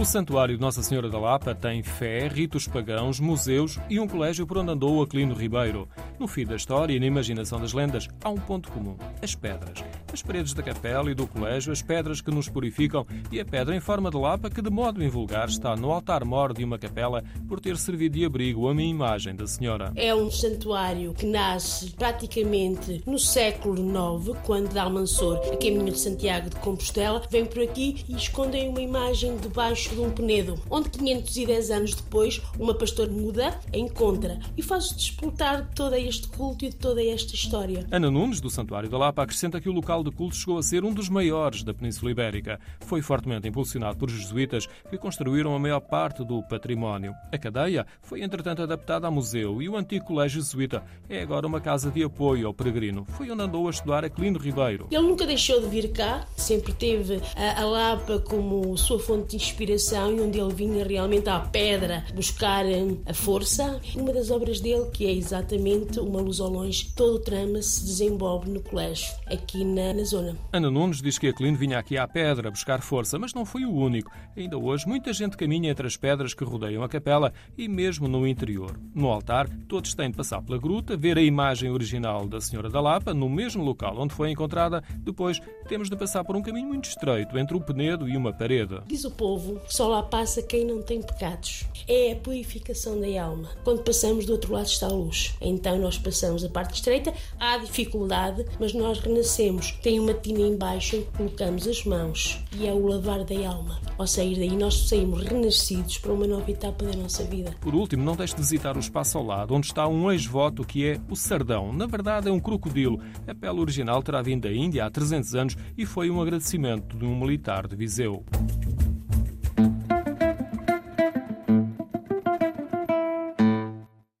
O Santuário de Nossa Senhora da Lapa tem fé, ritos pagãos, museus e um colégio por onde andou o Aquilino Ribeiro. No fim da história e na imaginação das lendas, há um ponto comum: as pedras. As paredes da capela e do colégio, as pedras que nos purificam e a pedra em forma de lapa que, de modo invulgar, está no altar-mor de uma capela por ter servido de abrigo a minha imagem da Senhora. É um santuário que nasce praticamente no século IX, quando Dalmansor, a caminho de Santiago de Compostela, vem por aqui e escondem uma imagem debaixo de um penedo, onde 510 anos depois uma pastora muda a encontra e faz despertar de todo este culto e de toda esta história. Ana Nunes, do Santuário da Lapa, acrescenta que o local de culto chegou a ser um dos maiores da Península Ibérica. Foi fortemente impulsionado por jesuítas que construíram a maior parte do património. A cadeia foi, entretanto, adaptada a museu e o antigo colégio jesuíta é agora uma casa de apoio ao peregrino. Foi onde andou a estudar Aquilino Ribeiro. Ele nunca deixou de vir cá, sempre teve a, Lapa como sua fonte de inspiração e onde ele vinha realmente à pedra buscar hum, a força. Uma das obras dele, que é exatamente Uma Luz ao Longe, todo o trama se desenvolve no colégio, aqui na, na zona. Ana Nunes diz que Aquilino vinha aqui à pedra buscar força, mas não foi o único. Ainda hoje, muita gente caminha entre as pedras que rodeiam a capela e mesmo no interior. No altar, todos têm de passar pela gruta, ver a imagem original da Senhora da Lapa, no mesmo local onde foi encontrada. Depois, temos de passar por um caminho muito estreito entre o penedo e uma parede. Diz o povo só lá passa quem não tem pecados. É a purificação da alma. Quando passamos do outro lado está a luz. Então nós passamos a parte estreita, há dificuldade, mas nós renascemos. Tem uma tina embaixo em que colocamos as mãos e é o lavar da alma. Ao sair daí nós saímos renascidos para uma nova etapa da nossa vida. Por último, não deixe de visitar o espaço ao lado, onde está um ex-voto que é o Sardão. Na verdade é um crocodilo. A pele original terá vindo da Índia há 300 anos e foi um agradecimento de um militar de Viseu.